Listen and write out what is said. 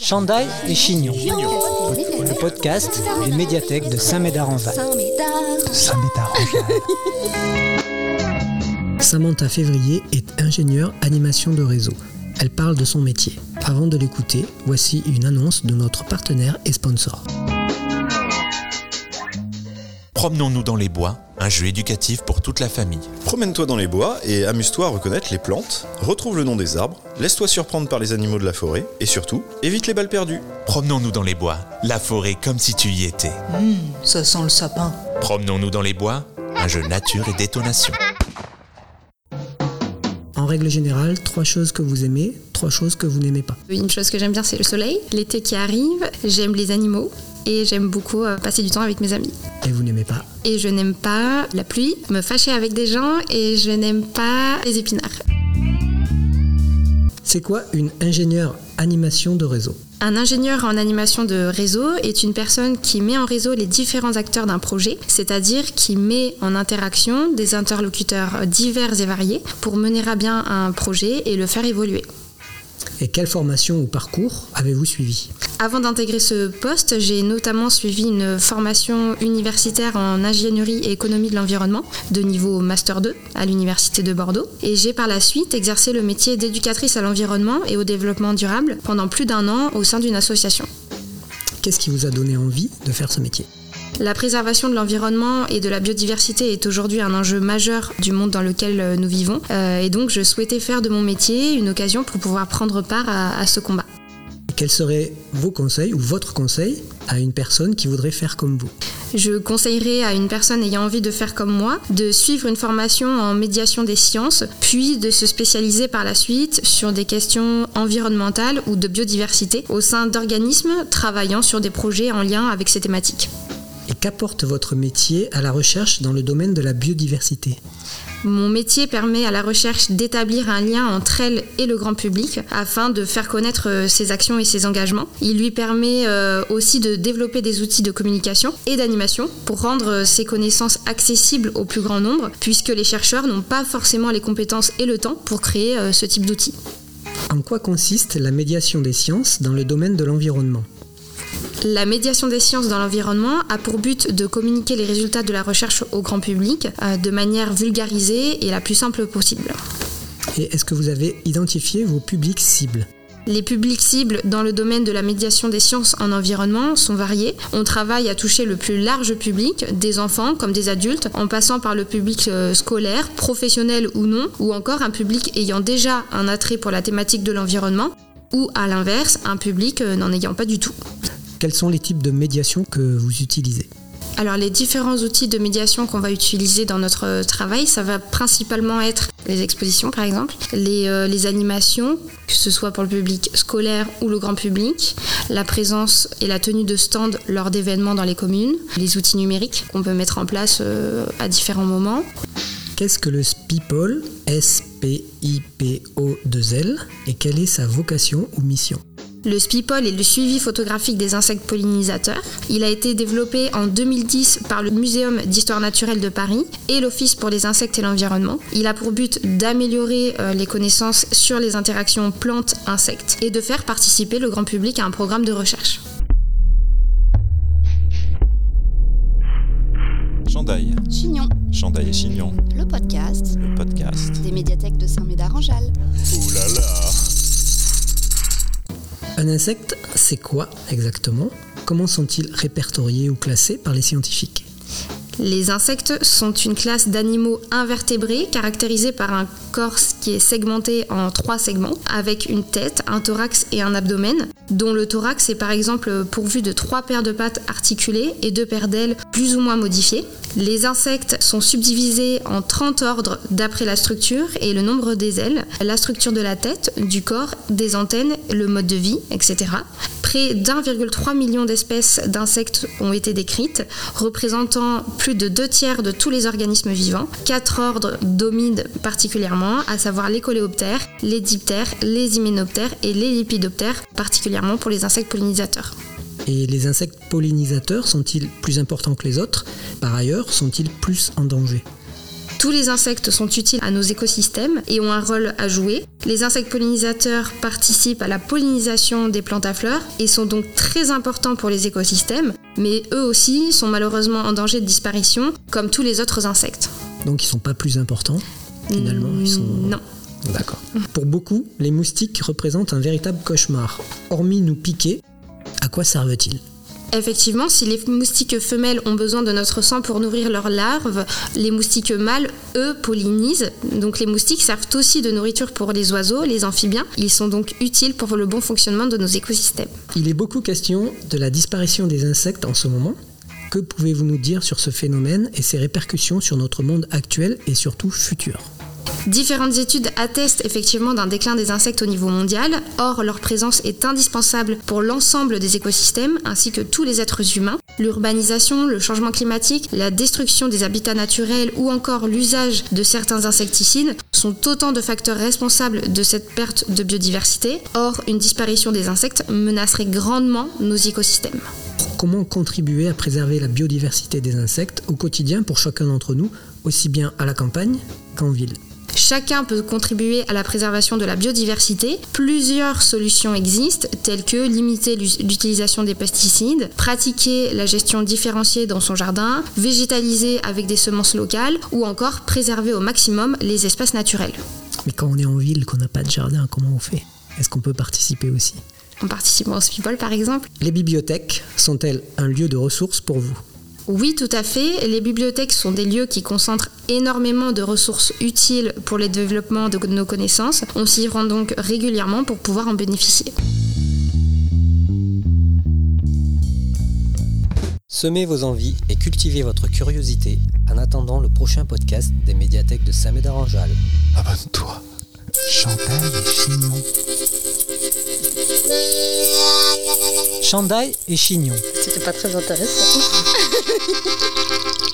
Chandail et Chignon, le podcast d'une médiathèque de Saint-Médard-en-Val. Samantha Février est ingénieure animation de réseau. Elle parle de son métier. Avant de l'écouter, voici une annonce de notre partenaire et sponsor. Promenons-nous dans les bois, un jeu éducatif pour toute la famille. Promène-toi dans les bois et amuse-toi à reconnaître les plantes, retrouve le nom des arbres, laisse-toi surprendre par les animaux de la forêt et surtout, évite les balles perdues. Promenons-nous dans les bois, la forêt comme si tu y étais. Hum, ça sent le sapin. Promenons-nous dans les bois, un jeu nature et détonation. En règle générale, trois choses que vous aimez, trois choses que vous n'aimez pas. Une chose que j'aime bien, c'est le soleil, l'été qui arrive, j'aime les animaux et j'aime beaucoup euh, passer du temps avec mes amis. Et vous n'aimez pas Et je n'aime pas la pluie, me fâcher avec des gens et je n'aime pas les épinards. C'est quoi une ingénieure animation de réseau Un ingénieur en animation de réseau est une personne qui met en réseau les différents acteurs d'un projet, c'est-à-dire qui met en interaction des interlocuteurs divers et variés pour mener à bien un projet et le faire évoluer. Et quelle formation ou parcours avez-vous suivi Avant d'intégrer ce poste, j'ai notamment suivi une formation universitaire en ingénierie et économie de l'environnement de niveau Master 2 à l'Université de Bordeaux. Et j'ai par la suite exercé le métier d'éducatrice à l'environnement et au développement durable pendant plus d'un an au sein d'une association. Qu'est-ce qui vous a donné envie de faire ce métier? La préservation de l'environnement et de la biodiversité est aujourd'hui un enjeu majeur du monde dans lequel euh, nous vivons. Euh, et donc, je souhaitais faire de mon métier une occasion pour pouvoir prendre part à, à ce combat. Quels seraient vos conseils ou votre conseil à une personne qui voudrait faire comme vous? Je conseillerais à une personne ayant envie de faire comme moi de suivre une formation en médiation des sciences, puis de se spécialiser par la suite sur des questions environnementales ou de biodiversité au sein d'organismes travaillant sur des projets en lien avec ces thématiques. Et qu'apporte votre métier à la recherche dans le domaine de la biodiversité mon métier permet à la recherche d'établir un lien entre elle et le grand public afin de faire connaître euh, ses actions et ses engagements. Il lui permet euh, aussi de développer des outils de communication et d'animation pour rendre euh, ses connaissances accessibles au plus grand nombre, puisque les chercheurs n'ont pas forcément les compétences et le temps pour créer ce type d'outils. En quoi consiste la médiation des sciences dans le domaine de l'environnement? La médiation des sciences dans l'environnement a pour but de communiquer les résultats de la recherche au grand public euh, de manière vulgarisée et la plus simple possible. Et est-ce que vous avez identifié vos publics cibles les publics cibles dans le domaine de la médiation des sciences en environnement sont variés. On travaille à toucher le plus large public, des enfants comme des adultes, en passant par le public euh, scolaire, professionnel ou non, ou encore un public ayant déjà un attrait pour la thématique de l'environnement, ou à l'inverse, un public euh, n'en ayant pas du tout. Quels sont les types de médiation que vous utilisez alors les différents outils de médiation qu'on va utiliser dans notre travail, ça va principalement être les expositions par exemple, les, euh, les, animations, que ce soit pour le public scolaire ou le grand public, la présence et la tenue de stands lors d'événements dans les communes, les outils numériques qu'on peut mettre en place euh, à différents moments. Qu'est-ce que le SPIPOL, S-P-I-P-O-2-L, et quelle est sa vocation ou mission? Le SPIPOL est le suivi photographique des insectes pollinisateurs. Il a été développé en 2010 par le Muséum d'histoire naturelle de Paris et l'Office pour les insectes et l'environnement. Il a pour but d'améliorer euh, les connaissances sur les interactions plantes-insectes et de faire participer le grand public à un programme de recherche. Chandail. Chignon. Chandail et Chignon. Le podcast. Le podcast. Des médiathèques de Saint-Médard-en-Jalles. Un insecte, c'est quoi exactement? Comment sont-ils répertoriés ou classés par les scientifiques? Les insectes sont une classe d'animaux invertébrés caractérisés par un corps qui est segmenté en trois segments, avec une tête, un thorax et un abdomen, dont le thorax est par exemple pourvu de trois paires de pattes articulées et deux paires d'ailes plus ou moins modifiées. Les insectes sont subdivisés en 30 ordres d'après la structure et le nombre des ailes, la structure de la tête, du corps, des antennes, le mode de vie, etc. Près d'1,3 million d'espèces d'insectes ont été décrites, représentant plus de deux tiers de tous les organismes vivants. Quatre ordres dominent particulièrement, à savoir les coléoptères, les diptères, les hyménoptères et les lipidoptères, particulièrement pour les insectes pollinisateurs. Et les insectes pollinisateurs sont-ils plus importants que les autres Par ailleurs, sont-ils plus en danger Tous les insectes sont utiles à nos écosystèmes et ont un rôle à jouer. Les insectes pollinisateurs participent à la pollinisation des plantes à fleurs et sont donc très importants pour les écosystèmes, mais eux aussi sont malheureusement en danger de disparition, comme tous les autres insectes. Donc ils sont pas plus importants finalement. Ils sont... Non. D'accord. Pour beaucoup, les moustiques représentent un véritable cauchemar. Hormis nous piquer, à quoi servent-ils? Effectivement, si les moustiques femelles ont besoin de notre sang pour nourrir leurs larves, les moustiques mâles, eux, pollinisent. Donc les moustiques servent aussi de nourriture pour les oiseaux, les amphibiens. Ils sont donc utiles pour le bon fonctionnement de nos écosystèmes. Il est beaucoup question de la disparition des insectes en ce moment. Que pouvez-vous nous dire sur ce phénomène et ses répercussions sur notre monde actuel et surtout futur? Différentes études attestent effectivement d'un déclin des insectes au niveau mondial. Or, leur présence est indispensable pour l'ensemble des écosystèmes ainsi que tous les êtres humains. L'urbanisation, le changement climatique, la destruction des habitats naturels ou encore l'usage de certains insecticides sont autant de facteurs responsables de cette perte de biodiversité. Or, une disparition des insectes menacerait grandement nos écosystèmes. Comment contribuer à préserver la biodiversité des insectes au quotidien pour chacun d'entre nous, aussi bien à la campagne qu'en ville? Chacun peut contribuer à la préservation de la biodiversité. Plusieurs solutions existent, telles que limiter l'utilisation des pesticides, pratiquer la gestion différenciée dans son jardin, végétaliser avec des semences locales ou encore préserver au maximum les espaces naturels. Mais quand on est en ville, qu'on n'a pas de jardin, comment on fait? Est-ce qu'on peut participer aussi? En participant au Speedball par exemple? Les bibliothèques sont-elles un lieu de ressources pour vous? Oui, tout à fait. Les bibliothèques sont des lieux qui concentrent énormément de ressources utiles pour le développement de nos connaissances. On s'y rend donc régulièrement pour pouvoir en bénéficier. Semez vos envies et cultivez votre curiosité en attendant le prochain podcast des médiathèques de Saint-Médard-en-Jalles. Abonne-toi. Chantal et Chignon. Chandail et Chignon. C'était pas très intéressant.